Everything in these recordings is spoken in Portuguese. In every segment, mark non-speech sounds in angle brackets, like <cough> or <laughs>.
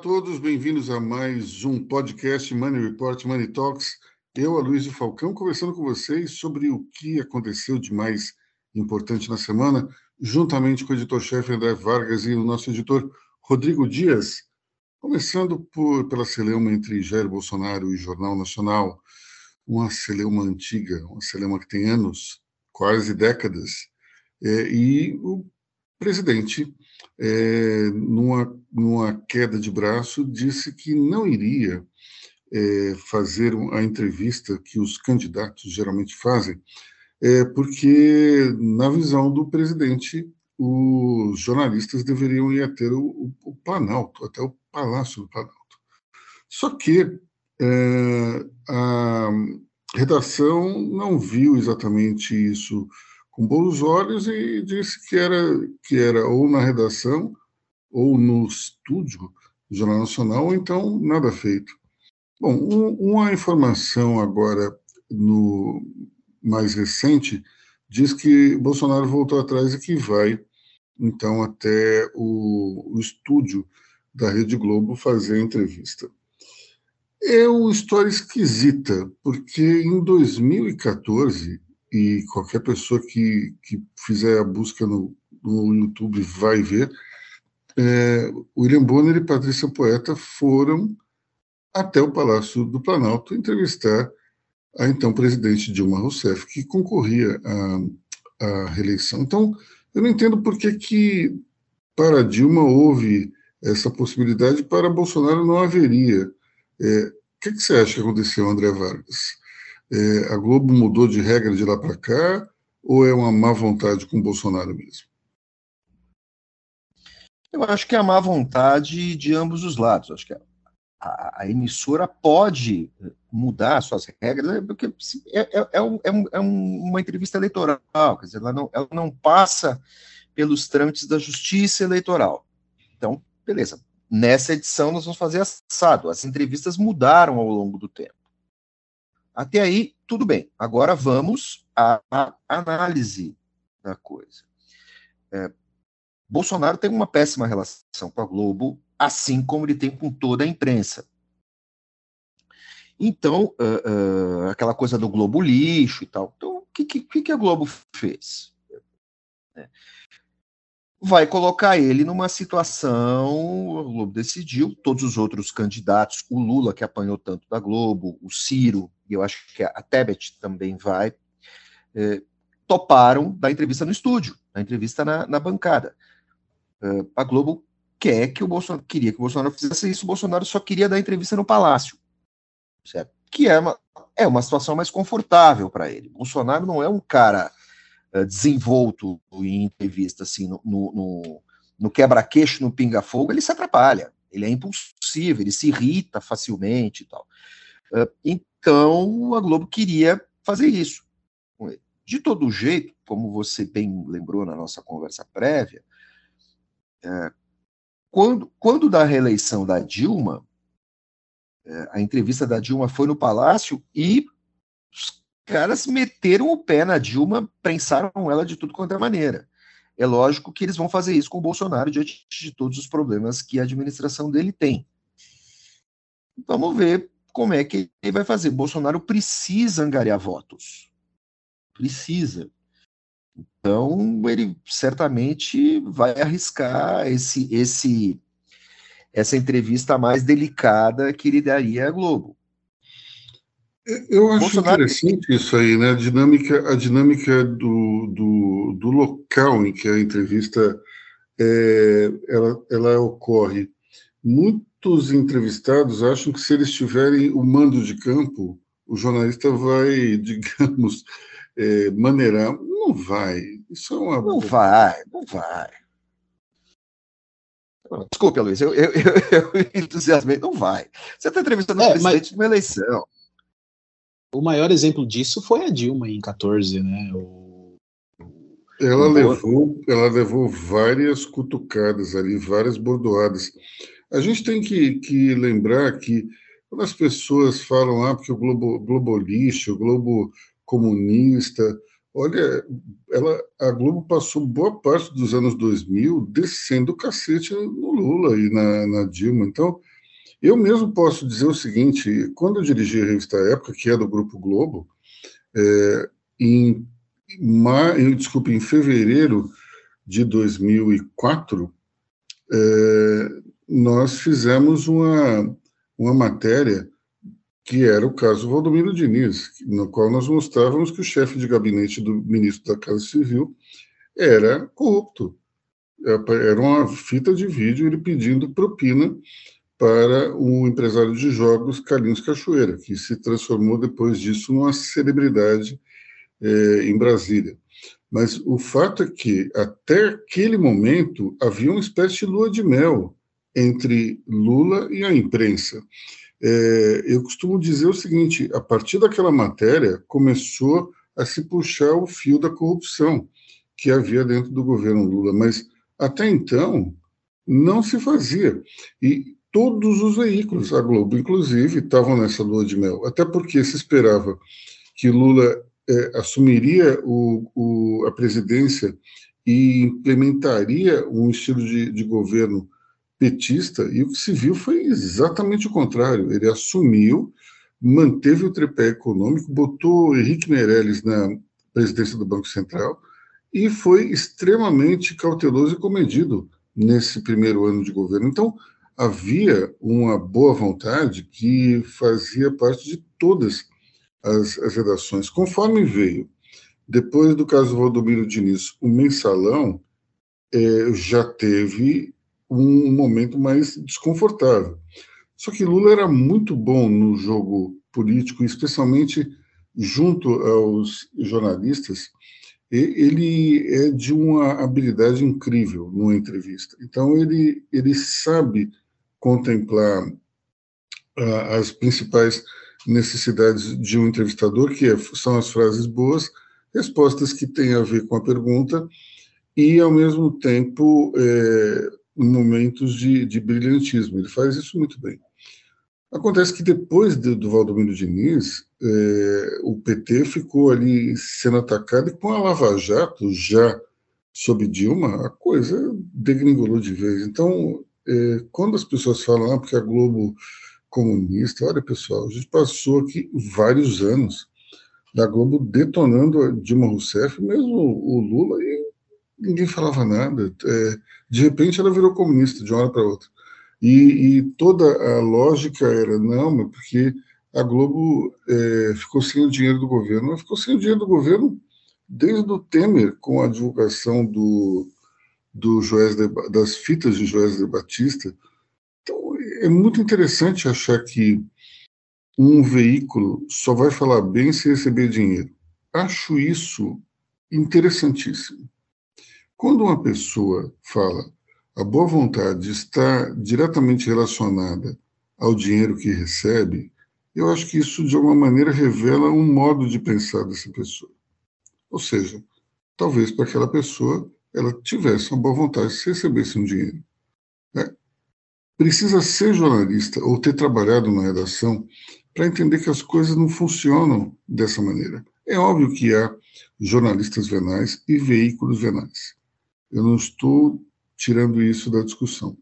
todos, bem-vindos a mais um podcast Money Report Money Talks. Eu, Aloysio Falcão, conversando com vocês sobre o que aconteceu de mais importante na semana, juntamente com o editor-chefe André Vargas e o nosso editor Rodrigo Dias. Começando por, pela celeuma entre Jair Bolsonaro e Jornal Nacional, uma celeuma antiga, uma celeuma que tem anos, quase décadas, é, e o presidente é, numa, numa queda de braço, disse que não iria é, fazer a entrevista que os candidatos geralmente fazem, é, porque, na visão do presidente, os jornalistas deveriam ir até o, o, Planalto, até o Palácio do Planalto. Só que é, a redação não viu exatamente isso com bons olhos e disse que era, que era ou na redação ou no estúdio do Jornal Nacional, ou então nada feito. Bom, um, uma informação agora no mais recente diz que Bolsonaro voltou atrás e que vai então até o, o estúdio da Rede Globo fazer a entrevista. É uma história esquisita, porque em 2014 e qualquer pessoa que, que fizer a busca no, no YouTube vai ver, é, William Bonner e Patrícia Poeta foram até o Palácio do Planalto entrevistar a então presidente Dilma Rousseff, que concorria à, à reeleição. Então, eu não entendo por que, que para Dilma houve essa possibilidade, para Bolsonaro não haveria. É, o que, que você acha que aconteceu, André Vargas? É, a Globo mudou de regra de lá para cá ou é uma má vontade com o Bolsonaro mesmo? Eu acho que é a má vontade de ambos os lados. Acho que a, a, a emissora pode mudar suas regras, né, porque é, é, é, um, é, um, é uma entrevista eleitoral, quer dizer, ela não, ela não passa pelos trâmites da justiça eleitoral. Então, beleza. Nessa edição nós vamos fazer assado. As entrevistas mudaram ao longo do tempo. Até aí, tudo bem. Agora vamos à, análise da coisa. É, Bolsonaro tem uma péssima relação com a Globo, assim como ele tem com toda a imprensa. Então, uh, uh, aquela coisa do Globo lixo e tal. Então, o que, que, que a Globo fez? É vai colocar ele numa situação. O Globo decidiu, todos os outros candidatos, o Lula, que apanhou tanto da Globo, o Ciro, e eu acho que a Tebet também vai, é, toparam da entrevista no estúdio, da entrevista na, na bancada. É, a Globo quer que o Bolsonaro, queria que o Bolsonaro fizesse isso, o Bolsonaro só queria dar entrevista no Palácio, certo? Que é uma, é uma situação mais confortável para ele. Bolsonaro não é um cara uh, desenvolto em entrevista, assim, no, no, no quebra-queixo, no pinga-fogo, ele se atrapalha. Ele é impulsivo, ele se irrita facilmente e tal. Uh, então, a Globo queria fazer isso. De todo jeito, como você bem lembrou na nossa conversa prévia, é, quando, quando da reeleição da Dilma, é, a entrevista da Dilma foi no Palácio e os caras meteram o pé na Dilma, prensaram ela de tudo quanto é maneira. É lógico que eles vão fazer isso com o Bolsonaro diante de todos os problemas que a administração dele tem. Vamos ver como é que ele vai fazer. Bolsonaro precisa angariar votos. Precisa. Então, ele certamente vai arriscar esse, esse, essa entrevista mais delicada que ele daria à Globo. Eu acho Bolsonaro... interessante isso aí, né? A dinâmica, a dinâmica do, do, do local em que a entrevista é, ela, ela ocorre. Muitos entrevistados acham que se eles tiverem o mando de campo, o jornalista vai, <laughs> digamos, é, maneirar. Não vai. Isso é uma. Não vai, não vai. Desculpe, Luiz, eu, eu, eu, <laughs> eu entusiasmei. Não vai. Você está entrevistando o é, presidente mas... de uma eleição. O maior exemplo disso foi a Dilma em 14, né? O... Ela, levou, ela levou várias cutucadas ali, várias bordoadas. A gente tem que, que lembrar que quando as pessoas falam ah, porque o Globo, Globo lixo, o Globo comunista, olha, ela, a Globo passou boa parte dos anos 2000 descendo o cacete no Lula e na, na Dilma. Então, eu mesmo posso dizer o seguinte: quando eu dirigi a revista Época, que é do Grupo Globo, é, em, ma, desculpe, em fevereiro de 2004, é, nós fizemos uma, uma matéria que era o caso Valdomiro Diniz, no qual nós mostrávamos que o chefe de gabinete do ministro da Casa Civil era corrupto. Era uma fita de vídeo ele pedindo propina para o empresário de jogos Carlinhos Cachoeira, que se transformou depois disso numa celebridade é, em Brasília. Mas o fato é que, até aquele momento, havia uma espécie de lua de mel entre Lula e a imprensa. É, eu costumo dizer o seguinte: a partir daquela matéria começou a se puxar o fio da corrupção que havia dentro do governo Lula, mas até então não se fazia. E todos os veículos, a Globo inclusive, estavam nessa lua de mel, até porque se esperava que Lula é, assumiria o, o, a presidência e implementaria um estilo de, de governo petista, e o que se viu foi exatamente o contrário. Ele assumiu, manteve o tripé econômico, botou Henrique Meirelles na presidência do Banco Central e foi extremamente cauteloso e comedido nesse primeiro ano de governo. Então, havia uma boa vontade que fazia parte de todas as, as redações. Conforme veio, depois do caso Valdomiro Diniz, o mensalão é, já teve um momento mais desconfortável. Só que Lula era muito bom no jogo político, especialmente junto aos jornalistas. Ele é de uma habilidade incrível numa entrevista. Então ele ele sabe contemplar uh, as principais necessidades de um entrevistador, que é, são as frases boas, respostas que têm a ver com a pergunta e, ao mesmo tempo, é, momentos de, de brilhantismo. Ele faz isso muito bem. Acontece que depois de, do Valdomiro Diniz, é, o PT ficou ali sendo atacado e com a Lava Jato já sob Dilma, a coisa degringolou de vez. Então, quando as pessoas falam, ah, porque a Globo comunista, olha pessoal, a gente passou aqui vários anos da Globo detonando Dilma Rousseff, mesmo o Lula, e ninguém falava nada. É, de repente ela virou comunista de uma hora para outra. E, e, toda a lógica era, não, mas porque a Globo é, ficou sem o dinheiro do governo. Ela ficou sem o dinheiro do governo desde o Temer, com a divulgação do, do Joés de, das fitas de Joés de Batista. Então, é muito interessante achar que um veículo só vai falar bem se receber dinheiro. Acho isso interessantíssimo. Quando uma pessoa fala a boa vontade está diretamente relacionada ao dinheiro que recebe, eu acho que isso de alguma maneira revela um modo de pensar dessa pessoa. Ou seja, talvez para aquela pessoa ela tivesse uma boa vontade se recebesse um dinheiro. Né? Precisa ser jornalista ou ter trabalhado na redação para entender que as coisas não funcionam dessa maneira. É óbvio que há jornalistas venais e veículos venais. Eu não estou tirando isso da discussão.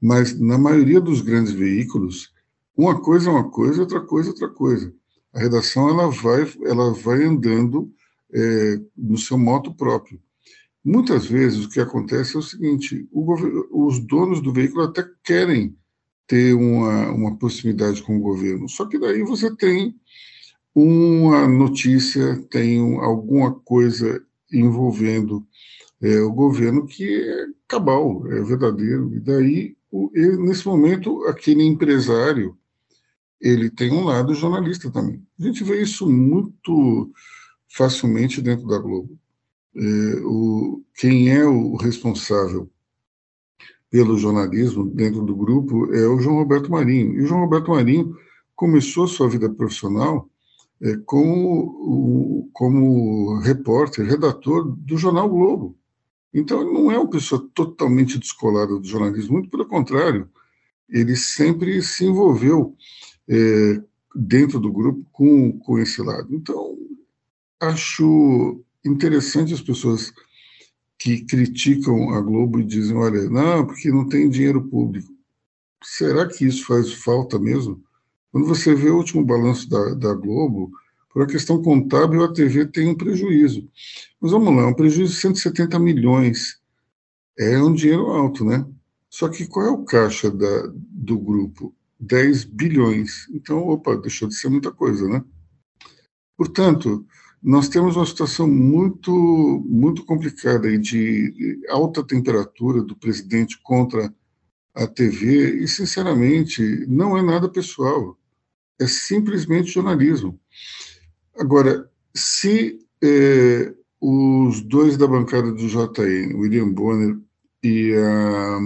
Mas na maioria dos grandes veículos, uma coisa é uma coisa, outra coisa é outra coisa. A redação ela vai, ela vai andando é, no seu moto próprio. Muitas vezes o que acontece é o seguinte: o os donos do veículo até querem ter uma, uma proximidade com o governo, só que daí você tem uma notícia, tem alguma coisa envolvendo é, o governo que é cabal, é verdadeiro. E daí, o, ele, nesse momento, aquele empresário, ele tem um lado jornalista também. A gente vê isso muito facilmente dentro da Globo. É, o, quem é o responsável pelo jornalismo dentro do grupo é o João Roberto Marinho. E o João Roberto Marinho começou sua vida profissional é, como, como repórter, redator do jornal Globo. Então, ele não é uma pessoa totalmente descolada do jornalismo, muito pelo contrário, ele sempre se envolveu é, dentro do grupo com, com esse lado. Então, acho interessante as pessoas que criticam a Globo e dizem, olha, não, porque não tem dinheiro público. Será que isso faz falta mesmo? Quando você vê o último balanço da, da Globo, por a questão contábil, a TV tem um prejuízo. Mas vamos lá, um prejuízo de 170 milhões. É um dinheiro alto, né? Só que qual é o caixa da, do grupo? 10 bilhões. Então, opa, deixou de ser muita coisa, né? Portanto, nós temos uma situação muito, muito complicada de alta temperatura do presidente contra a TV e, sinceramente, não é nada pessoal, é simplesmente jornalismo. Agora, se é, os dois da bancada do JN, William Bonner e a.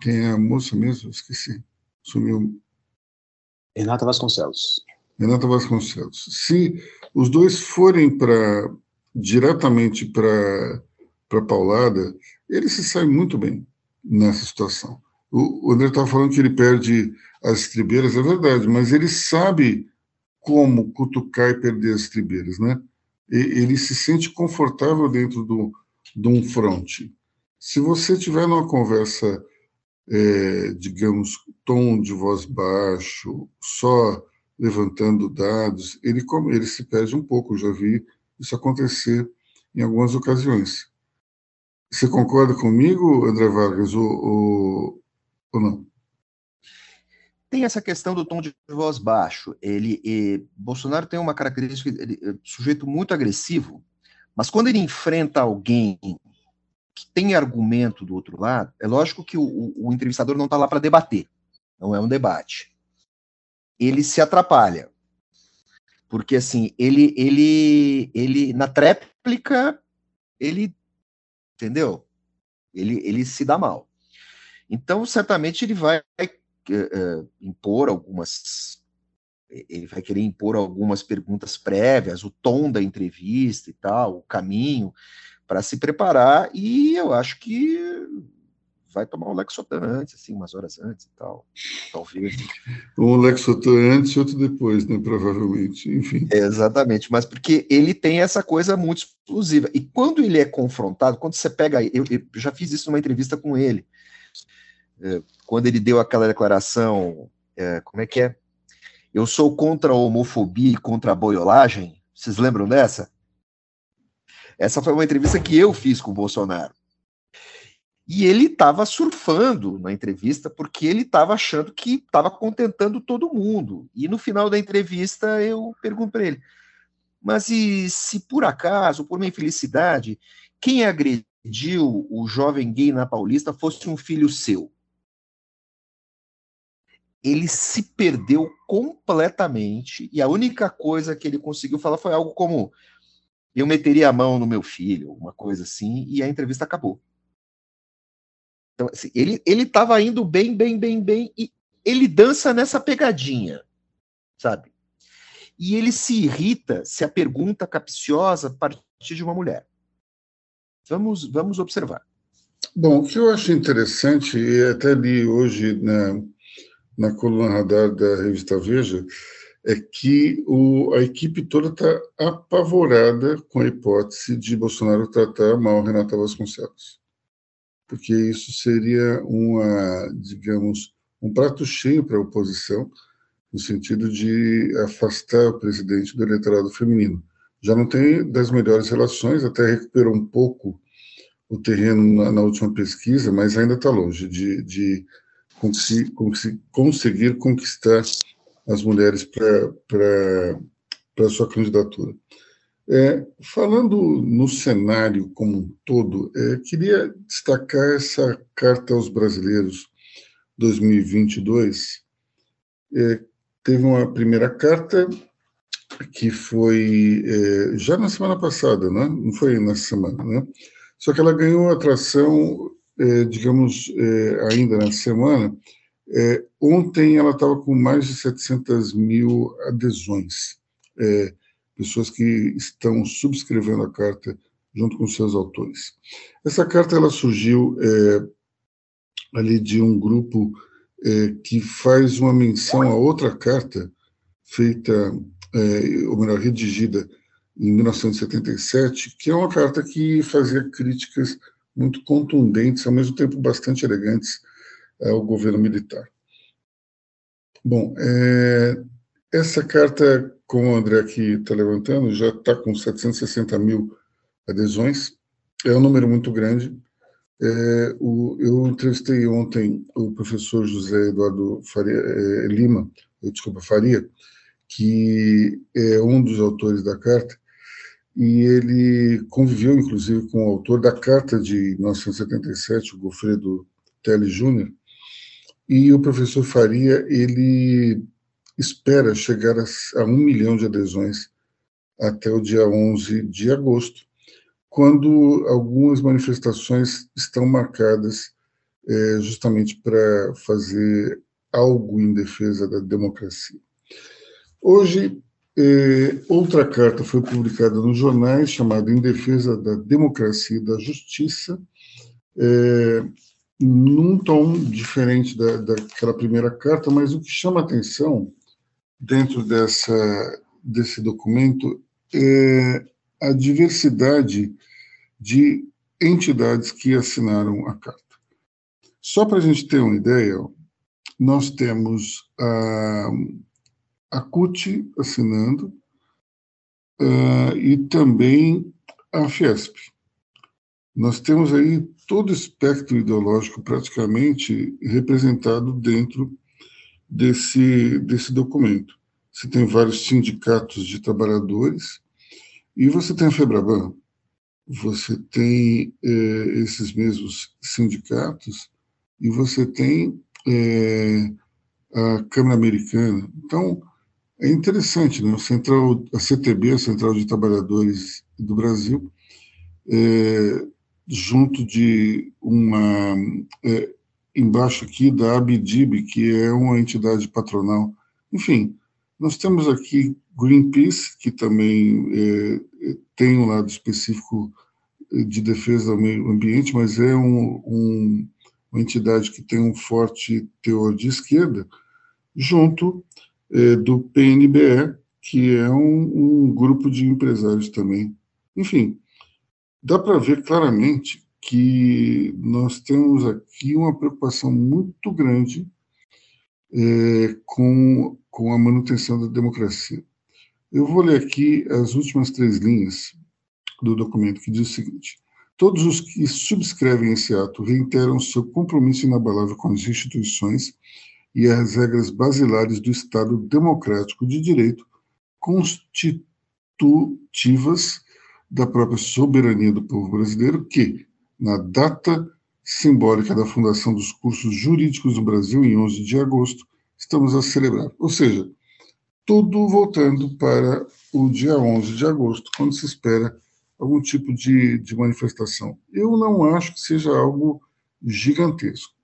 Quem é a moça mesmo? Esqueci. Sumiu. Renata Vasconcelos. Renata Vasconcelos. Se os dois forem para diretamente para para Paulada, ele se sai muito bem nessa situação. O, o André estava falando que ele perde as estribeiras, é verdade, mas ele sabe como cutucar e perder as estribeiras, né? E, ele se sente confortável dentro do, de um fronte. Se você tiver numa conversa, é, digamos, tom de voz baixo, só levantando dados, ele, ele se perde um pouco. Eu já vi isso acontecer em algumas ocasiões. Você concorda comigo, André Vargas, ou, ou, ou não? Tem essa questão do tom de voz baixo. Ele, e, Bolsonaro tem uma característica, ele é sujeito muito agressivo, mas quando ele enfrenta alguém que tem argumento do outro lado, é lógico que o, o, o entrevistador não está lá para debater, não é um debate ele se atrapalha. Porque assim, ele ele ele na tréplica ele entendeu? Ele ele se dá mal. Então, certamente ele vai uh, impor algumas ele vai querer impor algumas perguntas prévias, o tom da entrevista e tal, o caminho para se preparar, e eu acho que vai tomar um Lexotan antes, assim, umas horas antes e tal, talvez. Um Lexotan antes e outro depois, né, provavelmente, enfim. É, exatamente, mas porque ele tem essa coisa muito explosiva, e quando ele é confrontado, quando você pega, eu, eu já fiz isso numa entrevista com ele, é, quando ele deu aquela declaração, é, como é que é? Eu sou contra a homofobia e contra a boiolagem, vocês lembram dessa? Essa foi uma entrevista que eu fiz com o Bolsonaro. E ele estava surfando na entrevista porque ele estava achando que estava contentando todo mundo. E no final da entrevista eu pergunto para ele: mas e se por acaso, por uma infelicidade, quem agrediu o jovem gay na Paulista fosse um filho seu? Ele se perdeu completamente e a única coisa que ele conseguiu falar foi algo como: eu meteria a mão no meu filho, uma coisa assim, e a entrevista acabou. Então, assim, ele estava indo bem, bem, bem, bem, e ele dança nessa pegadinha, sabe? E ele se irrita se a pergunta capciosa partir de uma mulher. Vamos, vamos observar. Bom, o que eu acho interessante, e até li hoje na, na coluna radar da revista Veja, é que o, a equipe toda está apavorada com a hipótese de Bolsonaro tratar mal Renata Vasconcelos porque isso seria uma, digamos, um prato cheio para a oposição, no sentido de afastar o presidente do eleitorado feminino. Já não tem das melhores relações, até recuperou um pouco o terreno na, na última pesquisa, mas ainda está longe de, de conseguir, conseguir conquistar as mulheres para sua candidatura. É, falando no cenário como um todo, é, queria destacar essa Carta aos Brasileiros 2022. É, teve uma primeira carta que foi é, já na semana passada, né? não foi nessa semana, né? só que ela ganhou atração, é, digamos, é, ainda na semana. ontem ela estava com mais de 700 mil adesões. É, pessoas que estão subscrevendo a carta junto com seus autores. Essa carta ela surgiu é, ali de um grupo é, que faz uma menção a outra carta feita, é, ou melhor, redigida em 1977, que é uma carta que fazia críticas muito contundentes, ao mesmo tempo bastante elegantes, ao governo militar. Bom, é, essa carta, como o André aqui está levantando, já está com 760 mil adesões, é um número muito grande. É, o, eu entrevistei ontem o professor José Eduardo Faria, é, Lima, desculpa, Faria, que é um dos autores da carta, e ele conviveu, inclusive, com o autor da carta de 1977, o Gofredo Teles Júnior, e o professor Faria, ele espera chegar a, um milhão de adesões até o dia 11 de agosto, quando algumas manifestações estão marcadas é, justamente para fazer algo em defesa da democracia. Hoje, é, outra carta foi publicada nos jornais chamada Em Defesa da Democracia e da Justiça, é, num tom diferente da, daquela primeira carta, mas o que chama atenção dentro dessa, desse documento é a diversidade de entidades que assinaram a carta. Só para a gente ter uma ideia, nós temos a, a CUT assinando uh, e também a Fiesp. Nós temos aí todo o espectro ideológico praticamente representado dentro desse, desse documento. Você tem vários sindicatos de trabalhadores e você tem a FEBRABAN, você tem eh, esses mesmos sindicatos e você tem eh, a Câmara Americana. Então, é interessante, né? A, Central, a CTB, a Central de Trabalhadores do Brasil, é, junto de uma. É, embaixo aqui da Abdib, que é uma entidade patronal. Enfim, nós temos aqui Greenpeace, que também é, tem um lado específico de defesa do meio ambiente, mas é um, um, uma entidade que tem um forte teor de esquerda, junto é, do PNBE, que é um, um grupo de empresários também. Enfim, dá para ver claramente que nós temos aqui uma preocupação muito grande é, com, com a manutenção da democracia. Eu vou ler aqui as últimas três linhas do documento, que diz o seguinte: Todos os que subscrevem esse ato reiteram seu compromisso inabalável com as instituições e as regras basilares do Estado democrático de direito, constitutivas da própria soberania do povo brasileiro, que, na data simbólica da fundação dos cursos jurídicos do Brasil, em 11 de agosto, estamos a celebrar. Ou seja, tudo voltando para o dia 11 de agosto, quando se espera algum tipo de, de manifestação. Eu não acho que seja algo gigantesco.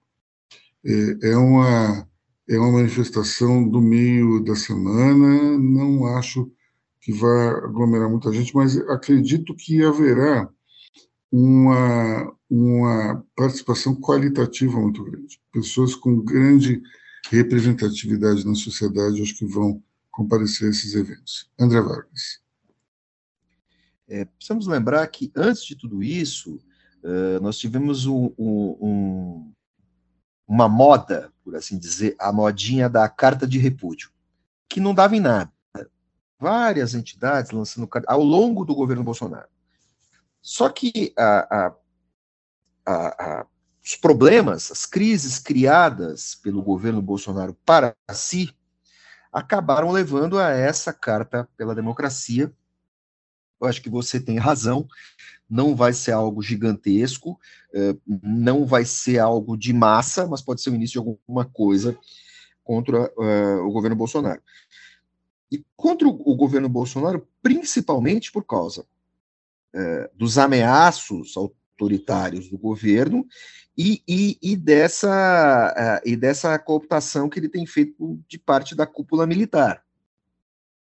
É, é uma é uma manifestação do meio da semana, não acho que vai aglomerar muita gente, mas acredito que haverá uma, uma participação qualitativa muito grande. Pessoas com grande representatividade na sociedade, acho que vão comparecer a esses eventos. André Vargas. É, precisamos lembrar que, antes de tudo isso, uh, nós tivemos um, um, uma moda, por assim dizer, a modinha da carta de repúdio, que não dava em nada. Várias entidades lançando carta ao longo do governo Bolsonaro. Só que a, a, os problemas, as crises criadas pelo governo Bolsonaro para si, acabaram levando a essa carta pela democracia. Eu acho que você tem razão não vai ser algo gigantesco, eh, não vai ser algo de massa, mas pode ser o início de alguma coisa contra uh, o governo Bolsonaro. E contra o governo Bolsonaro, principalmente por causa uh, dos ameaços autoritários do governo e, e, e dessa, uh, e dessa cooptação que ele tem feito de parte da cúpula militar.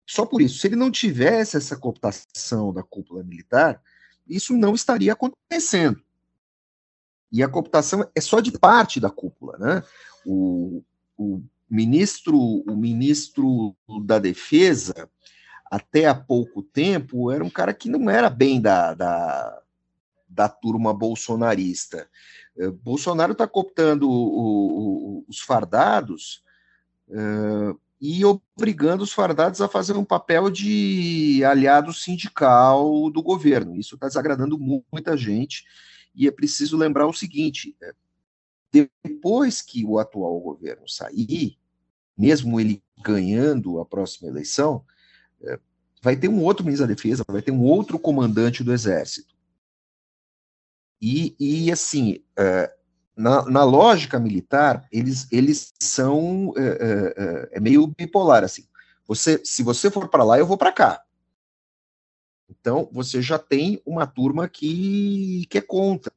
Só por isso, se ele não tivesse essa cooptação da cúpula militar, isso não estaria acontecendo. E a cooptação é só de parte da cúpula, né? O, o ministro, o ministro da Defesa até há pouco tempo, era um cara que não era bem da, da, da turma bolsonarista. Eh, Bolsonaro está cooptando o, o, os fardados uh, e obrigando os fardados a fazer um papel de aliado sindical do governo. Isso está desagradando muita gente. E é preciso lembrar o seguinte: eh, depois que o atual governo sair, mesmo ele ganhando a próxima eleição, vai ter um outro ministro da Defesa, vai ter um outro comandante do Exército. E, e assim, uh, na, na, lógica militar, eles, eles são. Uh, uh, é meio bipolar, assim. Você, se você for para lá, eu vou para cá. Então, você já tem uma turma que, que é contra.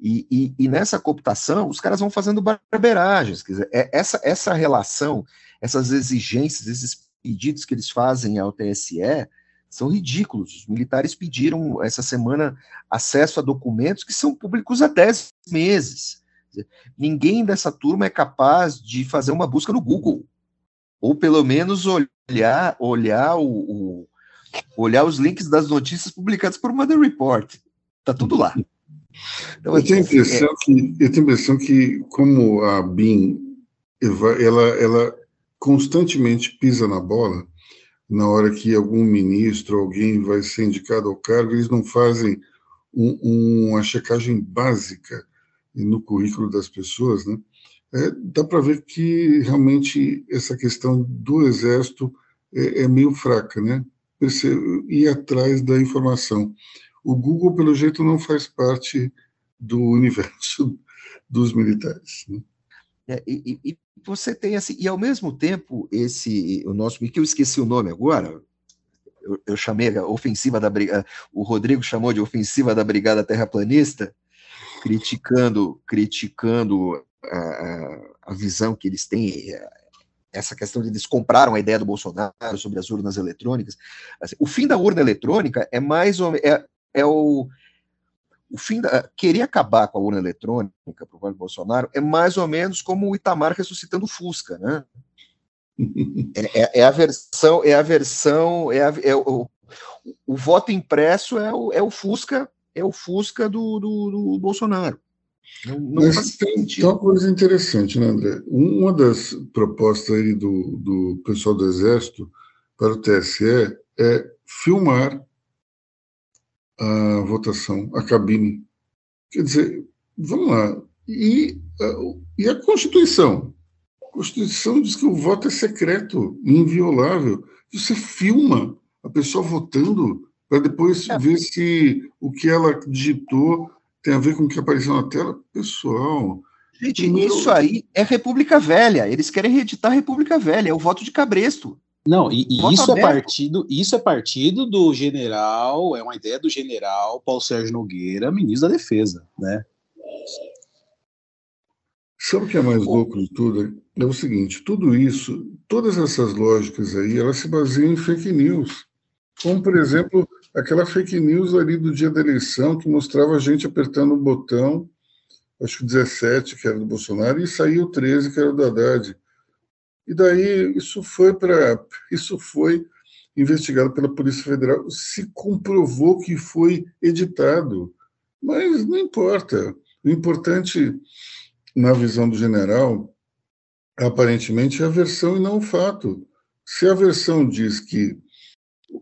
E, e, e, nessa cooptação, os caras vão fazendo barberagens. Quer dizer, é, essa, essa relação, essas exigências, esses pedidos que eles fazem ao TSE, são ridículos. Os militares pediram essa semana acesso a documentos que são públicos há 10 meses. Ninguém dessa turma é capaz de fazer uma busca no Google, ou pelo menos olhar, olhar, o, o olhar os links das notícias publicadas por Mother Report. Tá tudo lá. Então, eu, tenho a impressão é... que, eu tenho a impressão que, como a BIM, ela, ela constantemente pisa na bola, na hora que algum ministro, alguém vai ser indicado ao cargo, eles não fazem um, uma checagem básica no currículo das pessoas, né? É, dá para ver que realmente essa questão do exército é, é meio fraca, né? Ir atrás da informação. O Google, pelo jeito, não faz parte do universo <laughs> dos militares. Né? É, e, e, você tem assim, e ao mesmo tempo, esse, o nosso, que eu esqueci o nome agora, eu, eu chamei a ofensiva da o Rodrigo chamou de ofensiva da Brigada Terraplanista, criticando, criticando a, a visão que eles têm, essa questão de eles compraram a ideia do Bolsonaro sobre as urnas eletrônicas. Assim, o fim da urna eletrônica é mais ou é, é o o fim da, querer acabar com a urna eletrônica para o Bolsonaro é mais ou menos como o Itamar ressuscitando o Fusca, né? É, é, é a versão, é a versão, é, a, é o, o, voto impresso é o, é o Fusca, é o Fusca do, do, do Bolsonaro. Não, não Mas tem, tem, uma coisa interessante, né, André? Uma das propostas aí do, do pessoal do Exército para o TSE é filmar a votação, a cabine. Quer dizer, vamos lá. E, e a Constituição? A Constituição diz que o voto é secreto, inviolável. Você filma a pessoa votando para depois é. ver se o que ela digitou tem a ver com o que apareceu na tela. Pessoal. Gente, isso aí é República Velha. Eles querem reeditar a República Velha. É o voto de cabresto. Não, e, e isso é partido, isso é partido do general, é uma ideia do general Paulo Sérgio Nogueira, ministro da Defesa, né? Sabe o que é mais louco de tudo? É o seguinte, tudo isso, todas essas lógicas aí, elas se baseiam em fake news. Como, por exemplo, aquela fake news ali do dia da eleição que mostrava a gente apertando o botão, acho que 17, que era do Bolsonaro, e saiu o 13, que era do Haddad. E daí isso foi para isso foi investigado pela Polícia Federal, se comprovou que foi editado. Mas não importa. O importante, na visão do general, aparentemente é a versão e não o fato. Se a versão diz que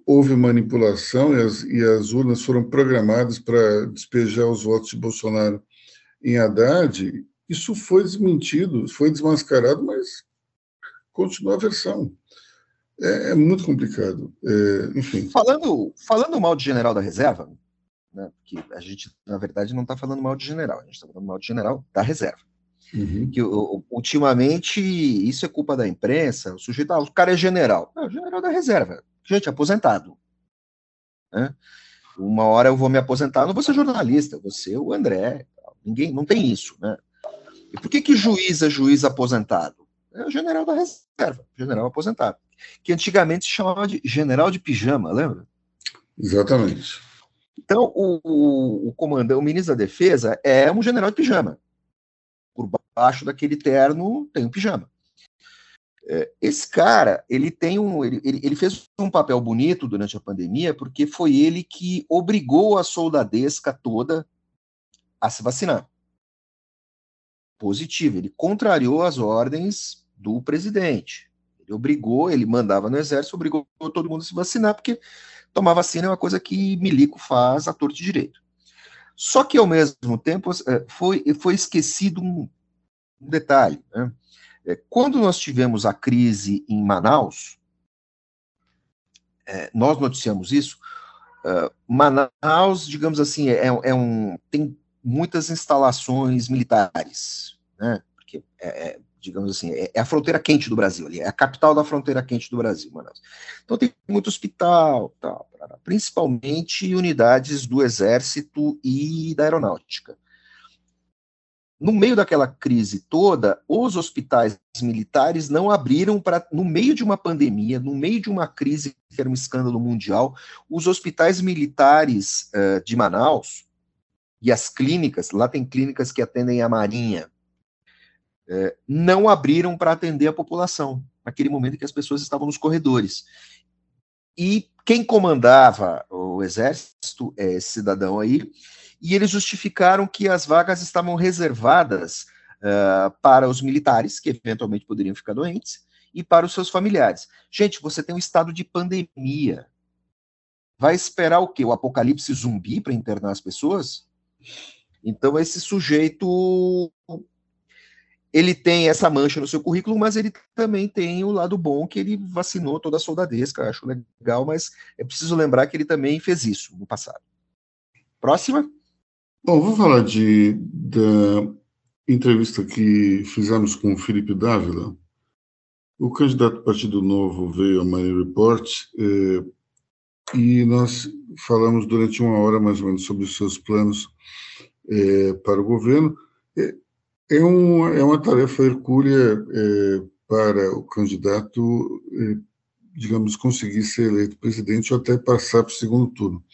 houve manipulação e as, e as urnas foram programadas para despejar os votos de Bolsonaro em Haddad, isso foi desmentido, foi desmascarado, mas continua a versão. É, é muito complicado. É, enfim. Falando, falando mal de general da reserva, né, que a gente, na verdade, não está falando mal de general, a gente está falando mal de general da reserva. Uhum. Que ultimamente isso é culpa da imprensa. O sujeito, ah, o cara é general. Não, general da reserva. Gente, aposentado. Né? Uma hora eu vou me aposentar, não vou ser jornalista, ser o André. Ninguém, não tem isso, né? E por que que juiz é juiz aposentado? É o general da reserva, general aposentado, que antigamente se chamava de general de pijama, lembra? Exatamente. Então, o, o, o comandante, o ministro da Defesa é um general de pijama. Por baixo daquele terno tem um pijama. É, esse cara, ele tem um, ele, ele fez um papel bonito durante a pandemia, porque foi ele que obrigou a soldadesca toda a se vacinar. Positivo, ele contrariou as ordens do presidente. Ele obrigou, ele mandava no exército, obrigou todo mundo a se vacinar, porque tomar vacina é uma coisa que milico faz a torto e direito. Só que, ao mesmo tempo, é, foi, foi esquecido um detalhe. Né? É, quando nós tivemos a crise em Manaus, é, nós noticiamos isso. Manaus, digamos assim, é, é, um tem muitas instalações militares, né? Porque é, é digamos assim, é, é, a fronteira quente do Brasil, ali, é a capital da fronteira quente do Brasil, Manaus. Então tem muito hospital, tal, principalmente unidades do Exército e da Aeronáutica. No meio daquela crise toda, os hospitais militares não abriram para, no meio de uma pandemia, no meio de uma crise que era um escândalo mundial, os hospitais militares uh, de Manaus e as clínicas, lá tem clínicas que atendem a Marinha, uh, não abriram para atender a população, naquele momento em que as pessoas estavam nos corredores. E quem comandava o exército, é esse cidadão aí, e eles justificaram que as vagas estavam reservadas uh, para os militares, que eventualmente poderiam ficar doentes, e para os seus familiares. Gente, você tem um estado de pandemia. Vai esperar o quê? O apocalipse zumbi para internar as pessoas? Então, esse sujeito ele tem essa mancha no seu currículo, mas ele também tem o lado bom que ele vacinou toda a soldadesca, acho legal, mas é preciso lembrar que ele também fez isso no passado. Próxima. Bom, vou falar de, da entrevista que fizemos com o Felipe Dávila. O candidato do Partido Novo veio ao Money Report eh, e nós falamos durante uma hora mais ou menos sobre os seus planos eh, para o governo. É, é, um, é uma tarefa hercúlea eh, para o candidato, digamos, conseguir ser eleito presidente ou até passar para o segundo turno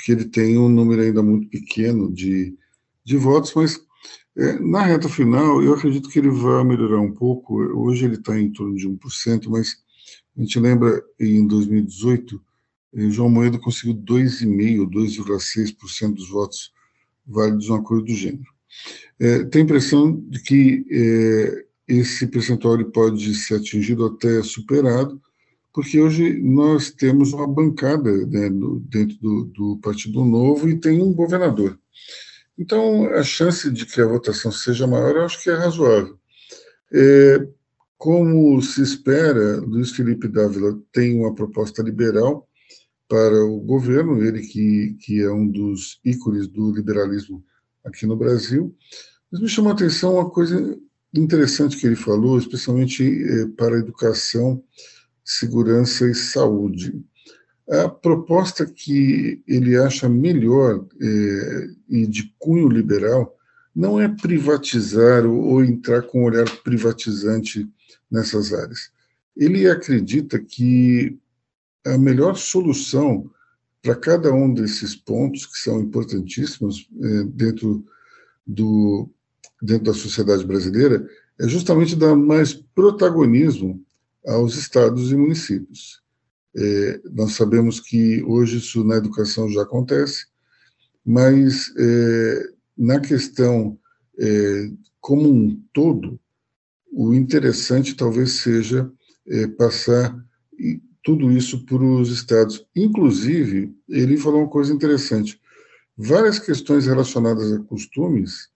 porque ele tem um número ainda muito pequeno de, de votos, mas é, na reta final eu acredito que ele vai melhorar um pouco. Hoje ele está em torno de 1%, mas a gente lembra em 2018, eh, João Moedo conseguiu 2,5%, 2,6% dos votos válidos uma coisa do gênero. É, tem a impressão de que é, esse percentual pode ser atingido até superado, porque hoje nós temos uma bancada né, no, dentro do, do, Partido Novo e tem um governador. Então, a chance de que a votação seja maior, eu acho que é razoável. É, como se espera, Luiz Felipe Dávila tem uma proposta liberal para o governo, ele que, que é um dos ícones do liberalismo aqui no Brasil. Mas me chamou a atenção uma coisa interessante que ele falou, especialmente é, para educação segurança e saúde. A proposta que ele acha melhor é, e de cunho liberal não é privatizar ou, ou entrar com um olhar privatizante nessas áreas. Ele acredita que a melhor solução para cada um desses pontos, que são importantíssimos é, dentro, do, dentro da sociedade brasileira, é justamente dar mais protagonismo aos estados e municípios. É, nós sabemos que hoje isso na educação já acontece, mas é, na questão como um todo, o interessante talvez seja passar tudo isso para os estados. Inclusive, ele falou uma coisa interessante: várias questões relacionadas a costumes,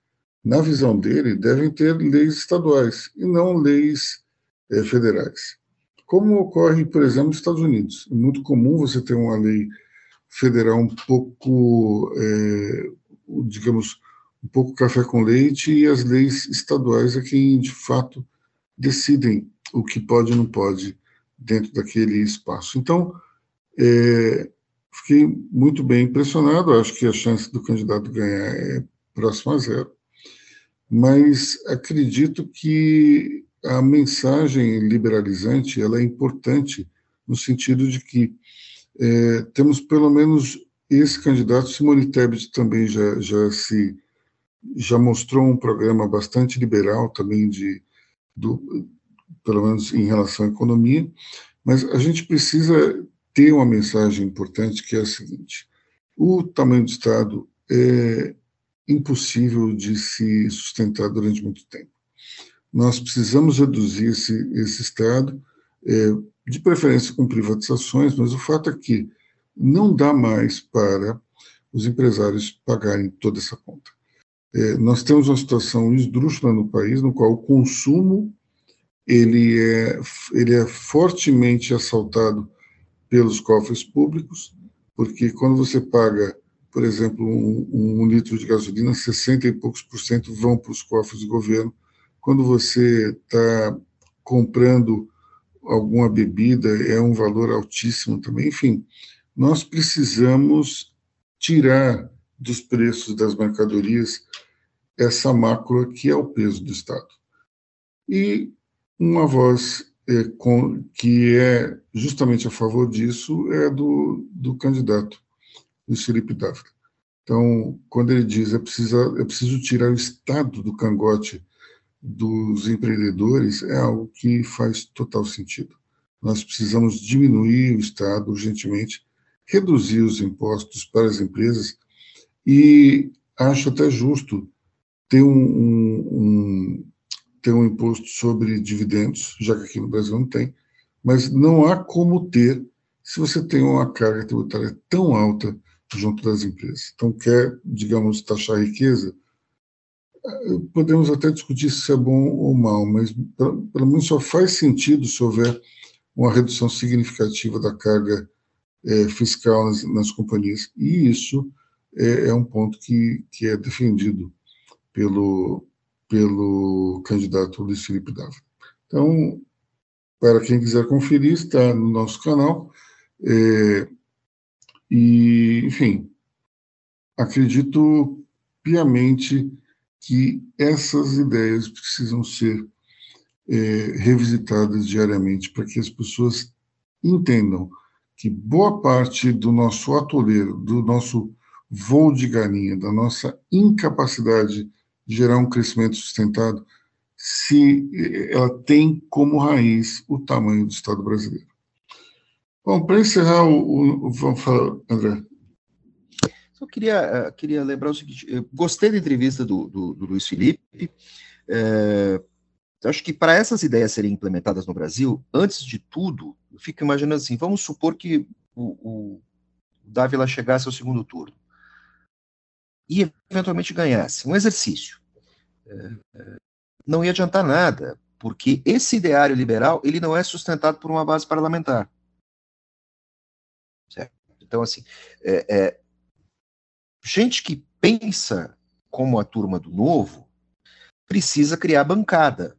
na visão dele, devem ter leis estaduais e não leis é, federais. Como ocorre, por exemplo, nos Estados Unidos. É muito comum você ter uma lei federal um pouco, é, digamos, um pouco café com leite e as leis estaduais é quem, de fato, decidem o que pode e não pode dentro daquele espaço. Então, é, fiquei muito bem impressionado, acho que a chance do candidato ganhar é próxima a zero, mas acredito que a mensagem liberalizante ela é importante no sentido de que é, temos pelo menos esse candidato, Simone Tebet também já, já se já mostrou um programa bastante liberal também de do, pelo menos em relação à economia, mas a gente precisa ter uma mensagem importante que é a seguinte: o tamanho do Estado é impossível de se sustentar durante muito tempo. Nós precisamos reduzir esse, esse Estado, é, de preferência com privatizações, mas o fato é que não dá mais para os empresários pagarem toda essa conta. É, nós temos uma situação esdrúxula no país, no qual o consumo ele é, ele é fortemente assaltado pelos cofres públicos, porque quando você paga, por exemplo, um, um litro de gasolina, 60 e poucos por cento vão para os cofres do governo. Quando você está comprando alguma bebida, é um valor altíssimo também. Enfim, nós precisamos tirar dos preços das mercadorias essa mácula que é o peso do Estado. E uma voz é, com, que é justamente a favor disso é do, do candidato, Luiz Felipe Dávila. Então, quando ele diz é preciso, é preciso tirar o Estado do cangote dos empreendedores, é algo que faz total sentido. Nós precisamos diminuir o Estado urgentemente, reduzir os impostos para as empresas e acho até justo ter um, um, ter um imposto sobre dividendos, já que aqui no Brasil não tem, mas não há como ter se você tem uma carga tributária tão alta junto das empresas. Então, quer, digamos, taxar a riqueza, podemos até discutir se é bom ou mal, mas pelo menos só faz sentido se houver uma redução significativa da carga é, fiscal nas, nas, companhias. E isso é, é um ponto que, que é defendido pelo, pelo candidato Luiz Felipe Dávila. Então, para quem quiser conferir, está no nosso canal. É, e, enfim, acredito piamente que essas ideias precisam ser é, revisitadas diariamente para que as pessoas entendam que boa parte do nosso atoleiro, do nosso voo de galinha, da nossa incapacidade gerar um crescimento sustentado se ela tem como raiz o tamanho do Estado brasileiro. Bom, para encerrar, o, o, vamos falar, André. Só queria, eh, queria lembrar o seguinte: eu gostei da entrevista do, do, do Luiz Felipe. É, acho que para essas ideias serem implementadas no Brasil, antes de tudo, eu fico imaginando assim: vamos supor que o, o Dávila chegasse ao segundo turno e eventualmente ganhasse. Um exercício. É, é, não ia adiantar nada, porque esse ideário liberal ele não é sustentado por uma base parlamentar. Certo? Então, assim, é, é, gente que pensa como a turma do novo precisa criar bancada.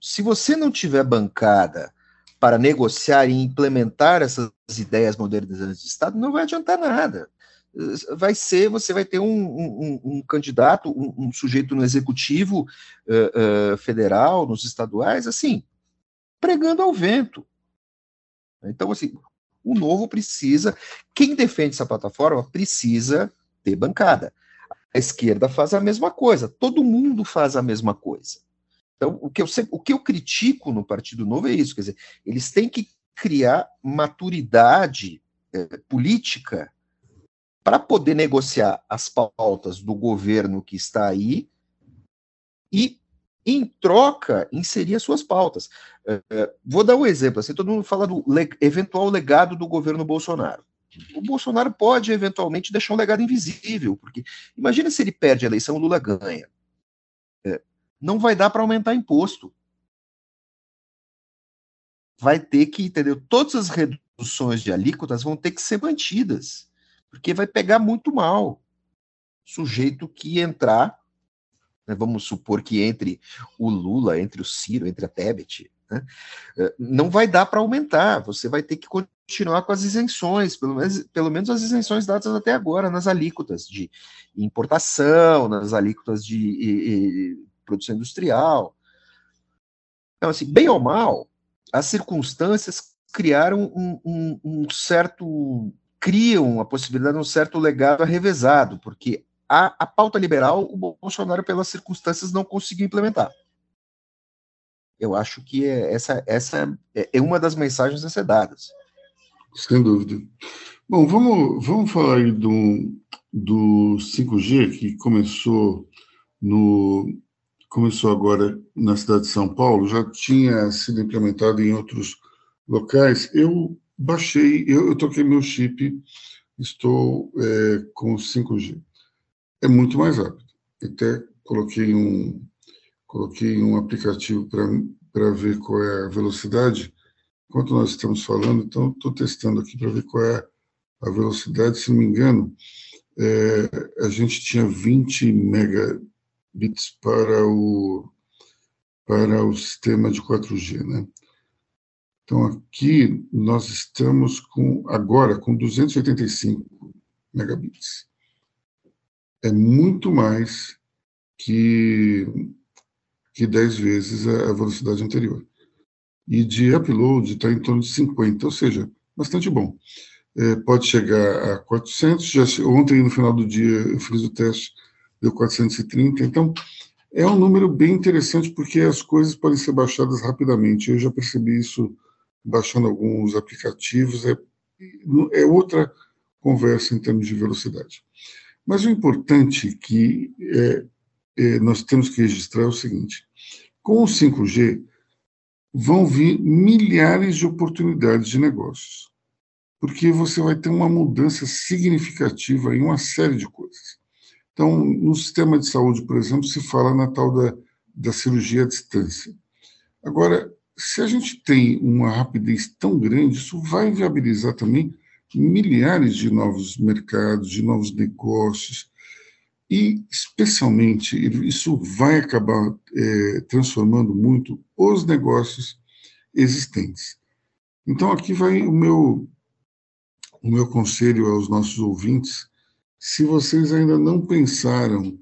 Se você não tiver bancada para negociar e implementar essas ideias modernizantes de Estado, não vai adiantar nada vai ser, você vai ter um, um, um candidato, um, um, sujeito no executivo uh, uh, federal, nos estaduais, assim, pregando ao vento. Então, assim, o novo precisa, quem defende essa plataforma precisa ter bancada. A esquerda faz a mesma coisa, todo mundo faz a mesma coisa. Então, o que eu, o que eu critico no Partido Novo é isso, quer dizer, eles têm que criar maturidade eh, política para poder negociar as pautas do governo que está aí e, em troca, inserir as suas pautas. Uh, vou dar um exemplo. Assim, todo mundo fala do le eventual legado do governo Bolsonaro. O Bolsonaro pode, eventualmente, deixar um legado invisível, porque imagina se ele perde a eleição, o Lula ganha. É, não vai dar para aumentar imposto. Vai ter que, entendeu? Todas as reduções de alíquotas vão ter que ser mantidas porque vai pegar muito mal. Sujeito que entrar, né, vamos supor que entre o Lula, entre o Ciro, entre a Tebet, né, eh, não vai dar para aumentar. Você vai ter que continuar com as isenções, pelo menos, pelo menos as isenções dadas até agora nas alíquotas de importação, nas alíquotas de e, e, produção industrial. Então, assim, bem ou mal, as circunstâncias criaram um, um, um certo criam a possibilidade de um certo legado revezado, porque a, a pauta liberal o Bolsonaro, pelas circunstâncias, não conseguiu implementar. Eu acho que é, essa, essa é, é uma das mensagens a ser dadas. Sem dúvida. Bom, vamos, vamos falar aí do, do 5G, que começou no começou agora na cidade de São Paulo, já tinha sido implementado em outros locais. Eu baixei, eu, eu toquei meu chip, estou é, com 5G. É muito mais rápido. Até coloquei um, coloquei um aplicativo para ver qual é a velocidade. Enquanto nós estamos falando, então estou testando aqui para ver qual é a velocidade. Se não me engano, é, a gente tinha 20 megabits para o, para o sistema de 4G, né? Então, aqui nós estamos com, agora com 285 megabits. É muito mais que, que 10 vezes a, velocidade anterior. E de upload está em torno de 50, ou seja, bastante bom. É, pode chegar a 400, já, ontem no final do dia eu fiz o teste, deu 430, então é um número bem interessante porque as coisas podem ser baixadas rapidamente. Eu já percebi isso baixando alguns aplicativos, é, é outra conversa em termos de velocidade. Mas o importante que é, é, nós temos que registrar é o seguinte: com o 5G vão vir milhares de oportunidades de negócios, porque você vai ter uma mudança significativa em uma série de coisas. Então, no sistema de saúde, por exemplo, se fala na tal da, da cirurgia à distância. Agora, se a gente tem uma rapidez tão grande, isso vai viabilizar também milhares de novos mercados, de novos negócios, e, especialmente, isso vai acabar é, transformando muito os negócios existentes. Então, aqui vai o meu, o meu conselho aos nossos ouvintes. Se vocês ainda não pensaram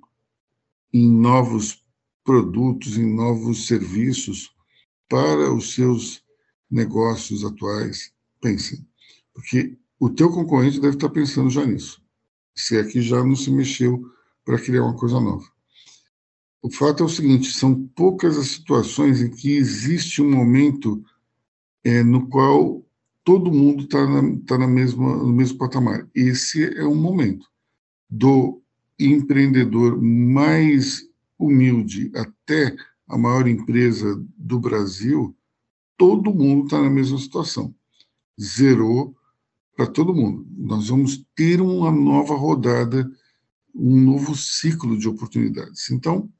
em novos produtos, em novos serviços, para os seus negócios atuais, pensem, porque o teu concorrente deve estar pensando já nisso, se é já não se mexeu para criar uma coisa nova. O fato é o seguinte: são poucas as situações em que existe um momento é, no qual todo mundo está na, tá na mesma, no mesmo patamar. Esse é um momento do empreendedor mais humilde até a maior empresa do Brasil, todo mundo está na mesma situação. Zerou para todo mundo. Nós vamos ter uma nova rodada, um novo ciclo de oportunidades. Então,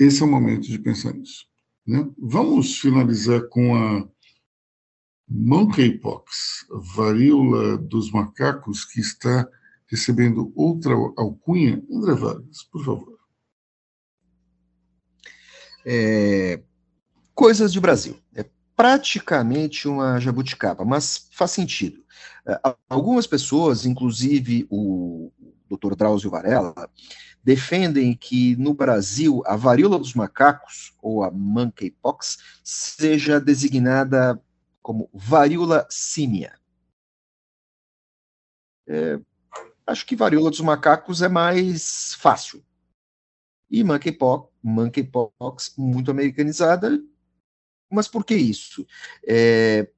esse é o momento de pensar nisso. Né? Vamos finalizar com a monkeypox, varíola dos macacos, que está recebendo outra alcunha. André Vargas, por favor. É, coisas de Brasil. É praticamente uma jabuticaba, mas faz sentido. É, algumas pessoas, inclusive o Dr. Drauzio Varela, defendem que no Brasil a varíola dos macacos, ou a monkeypox, seja designada como varíola símia. É, acho que varíola dos macacos é mais fácil. E monkeypox, monkeypox muito americanizada. Mas por que isso? É,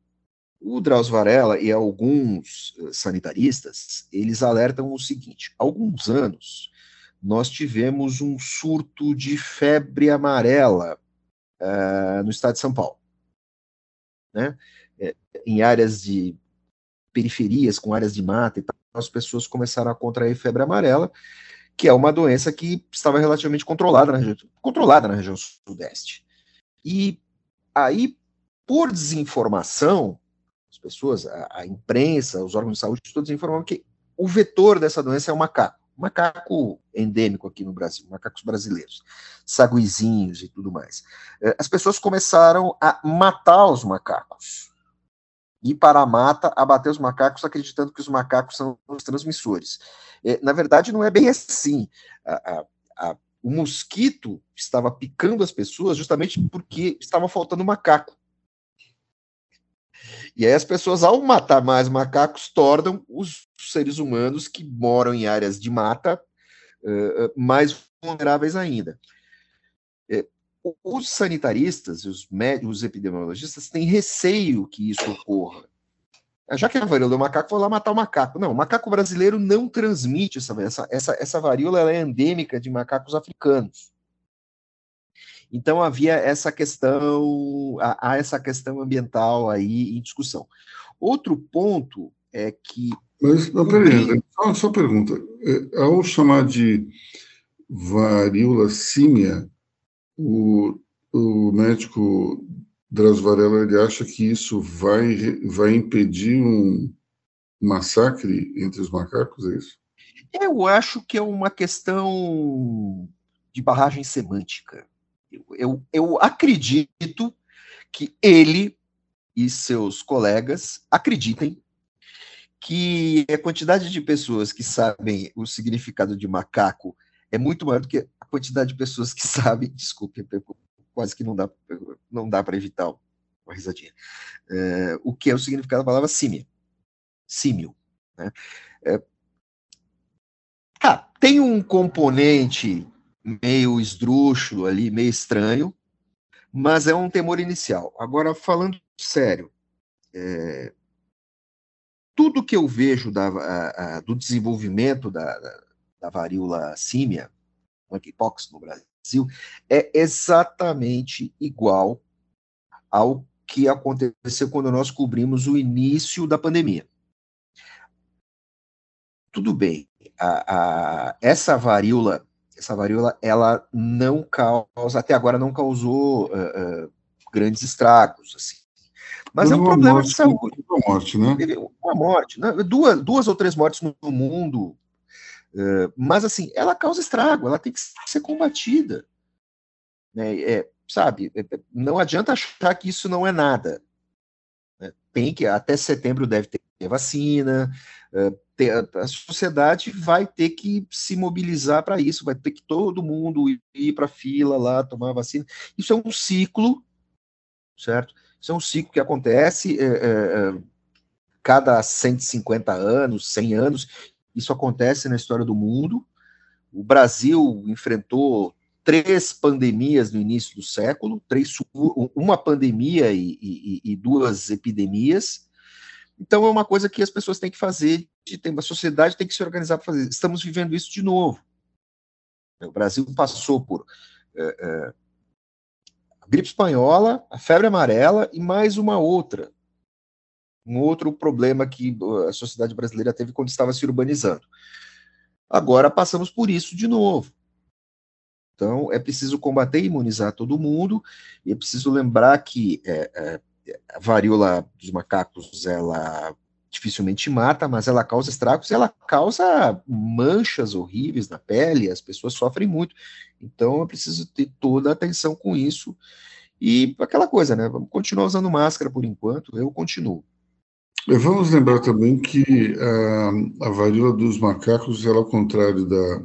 o Drauzio Varela e alguns eh, sanitaristas, eles alertam o seguinte, há alguns anos, nós tivemos um surto de febre amarela uh, no estado de São Paulo. Né? É, em áreas de periferias, com áreas de mata e tal, as pessoas começaram a contrair febre amarela, que é uma doença que estava relativamente controlada na região, controlada na região sudeste. E aí, por desinformação, as pessoas, a, a imprensa, os órgãos de saúde, todos informavam que o vetor dessa doença é o macaco. Macaco endêmico aqui no Brasil, macacos brasileiros, saguizinhos e tudo mais. Eh, as pessoas começaram a matar os macacos ir para a mata abater os macacos, acreditando que os macacos são os transmissores. É, na verdade, não é bem assim. A, a, a, o mosquito estava picando as pessoas justamente porque estava faltando macaco. E aí as pessoas, ao matar mais macacos, tornam os seres humanos que moram em áreas de mata uh, mais vulneráveis ainda. É, os sanitaristas, os médicos, os epidemiologistas têm receio que isso ocorra. Já que a varíola do macaco, vou lá matar o macaco. Não, o macaco brasileiro não transmite essa, essa, essa, essa varíola, ela é endêmica de macacos africanos. Então havia essa questão, há essa questão ambiental aí em discussão. Outro ponto é que. Mas, não, peraí, só, só pergunta. É, ao chamar de varíola símia, o, o médico Drauzio Varela ele acha que isso vai, vai impedir um massacre entre os macacos, é isso? Eu acho que é uma questão de barragem semântica. Eu, eu, eu acredito que ele e seus colegas acreditem que a quantidade de pessoas que sabem o significado de macaco é muito maior do que quantidade de pessoas que <laughs> sabem, desculpe, quase que não dá, não dá para evitar uma risadinha, é, o que é o significado da palavra símia, símio. Né? É, tá, tem um componente meio esdrúxulo ali, meio estranho, mas é um temor inicial. Agora, falando sério, é, tudo que eu vejo da, a, a, do desenvolvimento da, da, da varíola símia, monkeypox no Brasil, é exatamente igual ao que aconteceu quando nós cobrimos o início da pandemia. Tudo bem, a, a, essa varíola essa varíola ela não causa, até agora não causou uh, uh, grandes estragos, assim. Mas é um problema morte, de saúde. Uma morte, né? Uma morte, né? duas, duas ou três mortes no mundo. Uh, mas assim, ela causa estrago, ela tem que ser combatida. Né? É, sabe, é, é, não adianta achar que isso não é nada. Né? Tem que, até setembro deve ter vacina, a sociedade vai ter que se mobilizar para isso, vai ter que todo mundo ir para a fila lá, tomar vacina. Isso é um ciclo, certo? Isso é um ciclo que acontece é, é cada 150 anos, 100 anos, isso acontece na história do mundo. O Brasil enfrentou três pandemias no início do século, três, uma pandemia e, e, e duas epidemias, então é uma coisa que as pessoas têm que fazer, a sociedade tem que se organizar para fazer. Estamos vivendo isso de novo. O Brasil passou por é, é, a gripe espanhola, a febre amarela e mais uma outra. Um outro problema que a sociedade brasileira teve quando estava se urbanizando. Agora passamos por isso de novo. Então, é preciso combater e imunizar todo mundo, e é preciso lembrar que é, é, a varíola dos macacos, ela dificilmente mata, mas ela causa estragos, ela causa manchas horríveis na pele, as pessoas sofrem muito. Então é preciso ter toda a atenção com isso. E aquela coisa, né? Vamos continuar usando máscara por enquanto, eu continuo. Vamos lembrar também que a, a varíola dos macacos, ela, ao contrário da,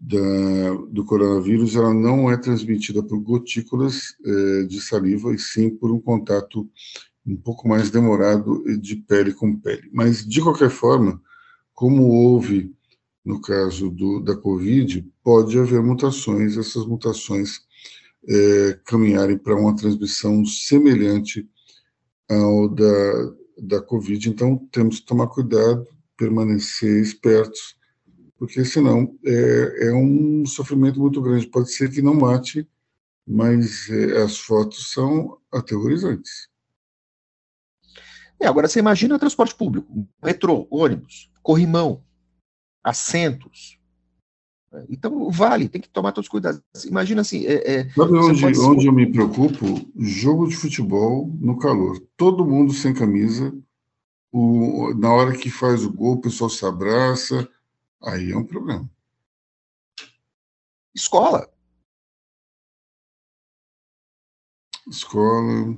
da, do coronavírus ela não é transmitida por gotículas é, de saliva, e sim por um contato um pouco mais demorado de pele com pele. Mas, de qualquer forma, como houve no caso do, da Covid, pode haver mutações, essas mutações é, caminharem para uma transmissão semelhante ao da, da Covid. Então, temos que tomar cuidado, permanecer espertos porque senão é, é um sofrimento muito grande. Pode ser que não mate, mas é, as fotos são aterrorizantes. É, agora você imagina transporte público, metrô, ônibus, corrimão, assentos. Então, vale, tem que tomar todos os cuidados. Imagina assim. É, é, Sabe onde, onde eu me preocupo? Jogo de futebol no calor. Todo mundo sem camisa. O, na hora que faz o gol, o pessoal se abraça Aí é um problema. Escola. Escola.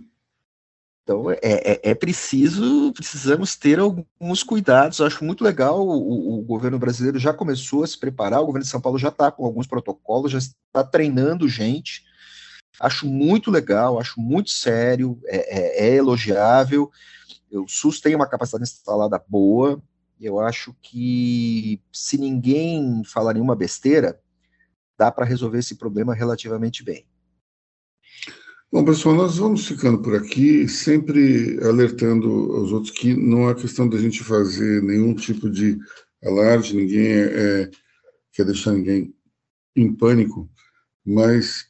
Então é, é, é, preciso, precisamos ter alguns cuidados. Eu acho muito legal. O, o, governo brasileiro já começou a se preparar, o governo de São Paulo já está com alguns protocolos, já está treinando gente. Acho muito legal, acho muito sério, é, é, é elogiável. O SUS tem uma capacidade instalada boa, eu acho que se ninguém falar nenhuma besteira, dá para resolver esse problema relativamente bem. Bom, pessoal, nós vamos ficando por aqui, sempre alertando aos outros que não é questão da gente fazer nenhum tipo de alarde, ninguém é, é, quer deixar ninguém em pânico, mas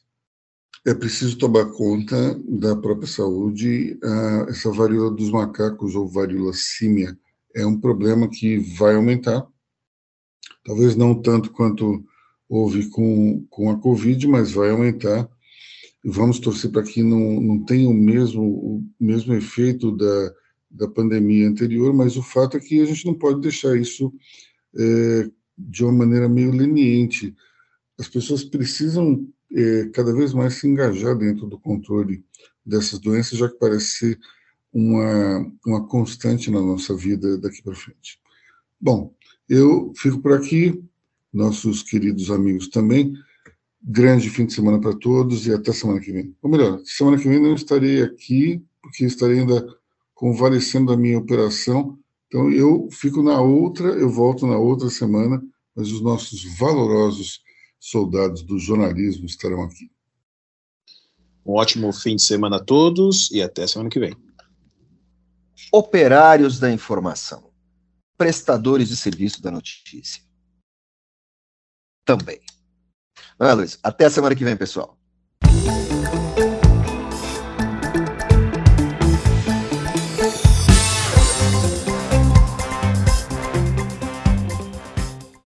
é preciso tomar conta da própria saúde. Ah, essa varíola dos macacos ou varíola símia é um problema que vai aumentar, talvez não tanto quanto houve com, com a Covid, mas vai aumentar vamos torcer para que não, não tenha o mesmo, o mesmo efeito da, da pandemia anterior, mas o fato é que a gente não pode deixar isso é, de uma maneira meio leniente. As pessoas precisam é, cada vez mais se engajar dentro do controle dessas doenças, já que parece ser uma, uma constante na nossa vida daqui para frente. Bom, eu fico por aqui, nossos queridos amigos também grande fim de semana para todos e até semana que vem. Ou melhor, semana que vem não estarei aqui, porque estarei ainda convalescendo a minha operação. Então eu fico na outra, eu volto na outra semana, mas os nossos valorosos soldados do jornalismo estarão aqui. Um ótimo fim de semana a todos e até semana que vem. Operários da informação, prestadores de serviço da notícia. Também. Ah, Luiz, até a semana que vem, pessoal.